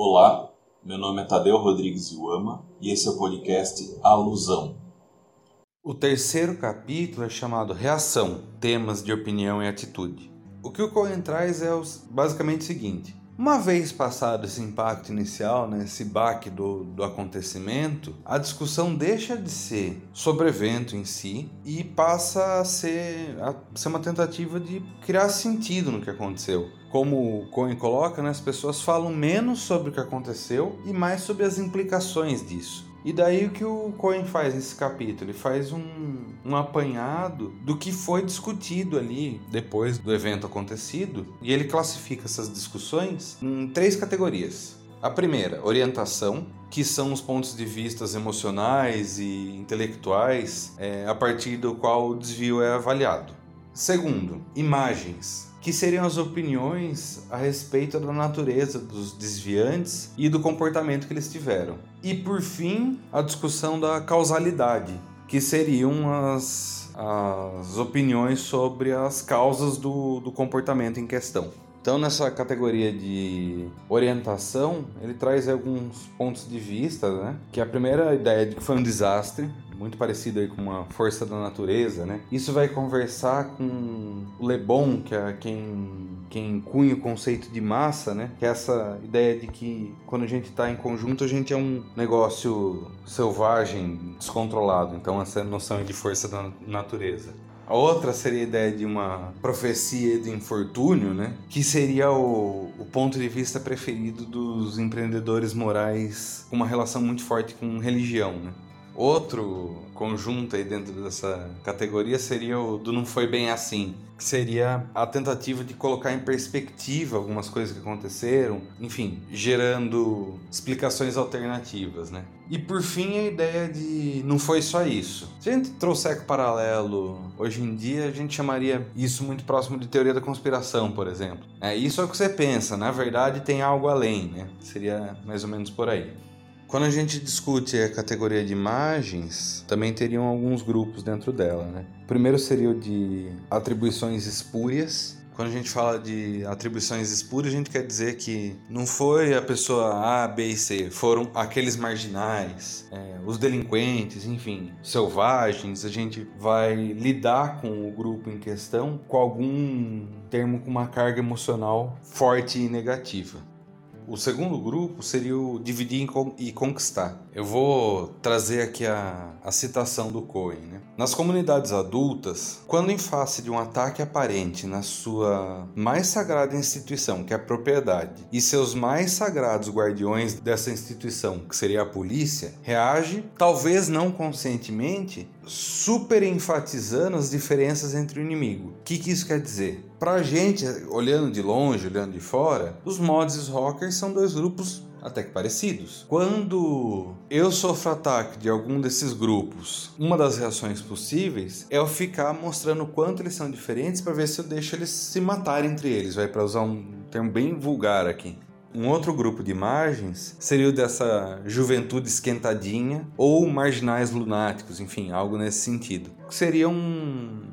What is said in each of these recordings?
Olá, meu nome é Tadeu Rodrigues Iuama e esse é o podcast Alusão. O terceiro capítulo é chamado Reação, Temas de Opinião e Atitude. O que o Cohen traz é basicamente o seguinte: uma vez passado esse impacto inicial, né, esse baque do, do acontecimento, a discussão deixa de ser sobre o evento em si e passa a ser, a ser uma tentativa de criar sentido no que aconteceu. Como o Cohen coloca, né, as pessoas falam menos sobre o que aconteceu e mais sobre as implicações disso. E daí o que o Cohen faz nesse capítulo? Ele faz um, um apanhado do que foi discutido ali depois do evento acontecido e ele classifica essas discussões em três categorias. A primeira, orientação, que são os pontos de vista emocionais e intelectuais é, a partir do qual o desvio é avaliado. Segundo, imagens, que seriam as opiniões a respeito da natureza dos desviantes e do comportamento que eles tiveram. E por fim, a discussão da causalidade, que seriam as, as opiniões sobre as causas do, do comportamento em questão. Então, nessa categoria de orientação, ele traz alguns pontos de vista, né? Que a primeira ideia de que foi um desastre, muito parecido aí com uma força da natureza, né? Isso vai conversar com o Le Bon, que é quem quem cunha o conceito de massa, né? Que é essa ideia de que quando a gente está em conjunto, a gente é um negócio selvagem, descontrolado. Então essa noção de força da natureza. A outra seria a ideia de uma profecia de infortúnio, né? Que seria o, o, ponto de vista preferido dos empreendedores morais com uma relação muito forte com religião, né? Outro conjunto aí dentro dessa categoria seria o do não foi bem assim, que seria a tentativa de colocar em perspectiva algumas coisas que aconteceram, enfim, gerando explicações alternativas, né? E por fim a ideia de não foi só isso. Se a gente trouxer paralelo hoje em dia, a gente chamaria isso muito próximo de teoria da conspiração, por exemplo. É isso é o que você pensa, na verdade tem algo além, né? Seria mais ou menos por aí. Quando a gente discute a categoria de imagens, também teriam alguns grupos dentro dela, né? O primeiro seria o de atribuições espúrias, quando a gente fala de atribuições espúrias, a gente quer dizer que não foi a pessoa A, B e C, foram aqueles marginais, é, os delinquentes, enfim, selvagens. A gente vai lidar com o grupo em questão com algum termo com uma carga emocional forte e negativa. O segundo grupo seria o dividir e conquistar. Eu vou trazer aqui a, a citação do Cohen. Né? Nas comunidades adultas, quando em face de um ataque aparente na sua mais sagrada instituição, que é a propriedade, e seus mais sagrados guardiões dessa instituição, que seria a polícia, reage, talvez não conscientemente, super enfatizando as diferenças entre o inimigo. O que, que isso quer dizer? Pra gente, olhando de longe, olhando de fora, os mods e os rockers são dois grupos até que parecidos. Quando eu sofro ataque de algum desses grupos, uma das reações possíveis é eu ficar mostrando o quanto eles são diferentes para ver se eu deixo eles se matarem entre eles, vai para usar um termo bem vulgar aqui. Um outro grupo de imagens seria o dessa juventude esquentadinha ou marginais lunáticos, enfim, algo nesse sentido. Seria um,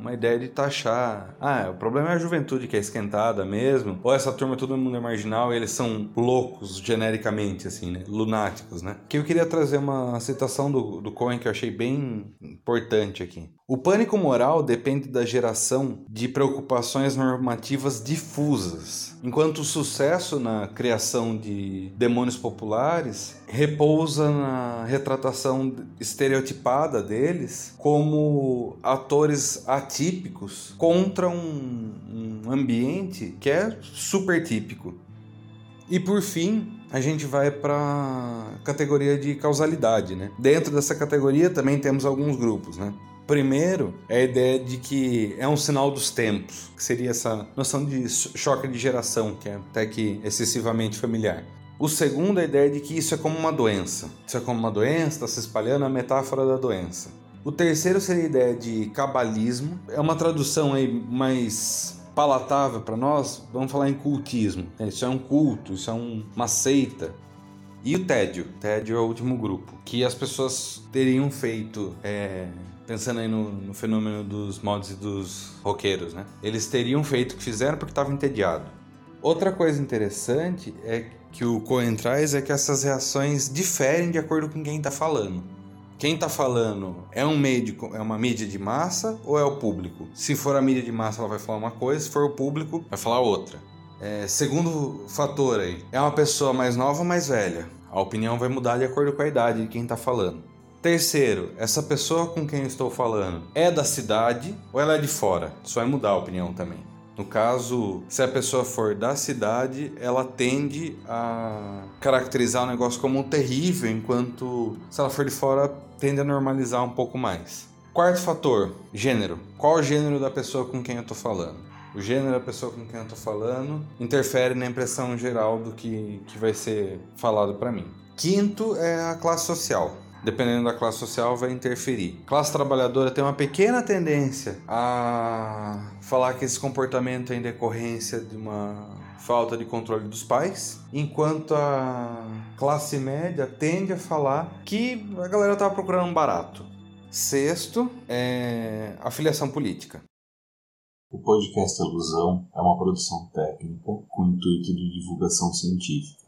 uma ideia de taxar. Ah, o problema é a juventude que é esquentada mesmo, ou essa turma todo mundo é marginal e eles são loucos genericamente, assim, né? Lunáticos, né? Que eu queria trazer uma citação do, do Cohen que eu achei bem importante aqui. O pânico moral depende da geração de preocupações normativas difusas, enquanto o sucesso na criação de demônios populares repousa na retratação estereotipada deles como atores atípicos contra um, um ambiente que é super típico. E por fim, a gente vai para a categoria de causalidade, né? Dentro dessa categoria também temos alguns grupos, né? Primeiro é a ideia de que é um sinal dos tempos, que seria essa noção de choque de geração, que é até que excessivamente familiar. O segundo é a ideia de que isso é como uma doença. Isso é como uma doença, está se espalhando a metáfora da doença. O terceiro seria a ideia de cabalismo. É uma tradução aí mais palatável para nós. Vamos falar em cultismo. Isso é um culto, isso é um, uma seita. E o tédio. O tédio é o último grupo. Que as pessoas teriam feito é, pensando aí no, no, fenômeno dos mods e dos roqueiros, né? Eles teriam feito o que fizeram porque estavam entediados. Outra coisa interessante é que o Cohen traz é que essas reações diferem de acordo com quem está falando. Quem está falando é um de, é uma mídia de massa ou é o público? Se for a mídia de massa, ela vai falar uma coisa, se for o público, vai falar outra. É, segundo fator aí, é uma pessoa mais nova ou mais velha? A opinião vai mudar de acordo com a idade de quem está falando. Terceiro, essa pessoa com quem eu estou falando é da cidade ou ela é de fora? Isso vai mudar a opinião também. No caso, se a pessoa for da cidade, ela tende a caracterizar o negócio como terrível, enquanto se ela for de fora, tende a normalizar um pouco mais. Quarto fator, gênero. Qual o gênero da pessoa com quem eu estou falando? O gênero da pessoa com quem eu estou falando interfere na impressão geral do que, que vai ser falado para mim. Quinto é a classe social dependendo da classe social, vai interferir. Classe trabalhadora tem uma pequena tendência a falar que esse comportamento é em decorrência de uma falta de controle dos pais, enquanto a classe média tende a falar que a galera estava procurando um barato. Sexto é a filiação política. O podcast Alusão é uma produção técnica com intuito de divulgação científica.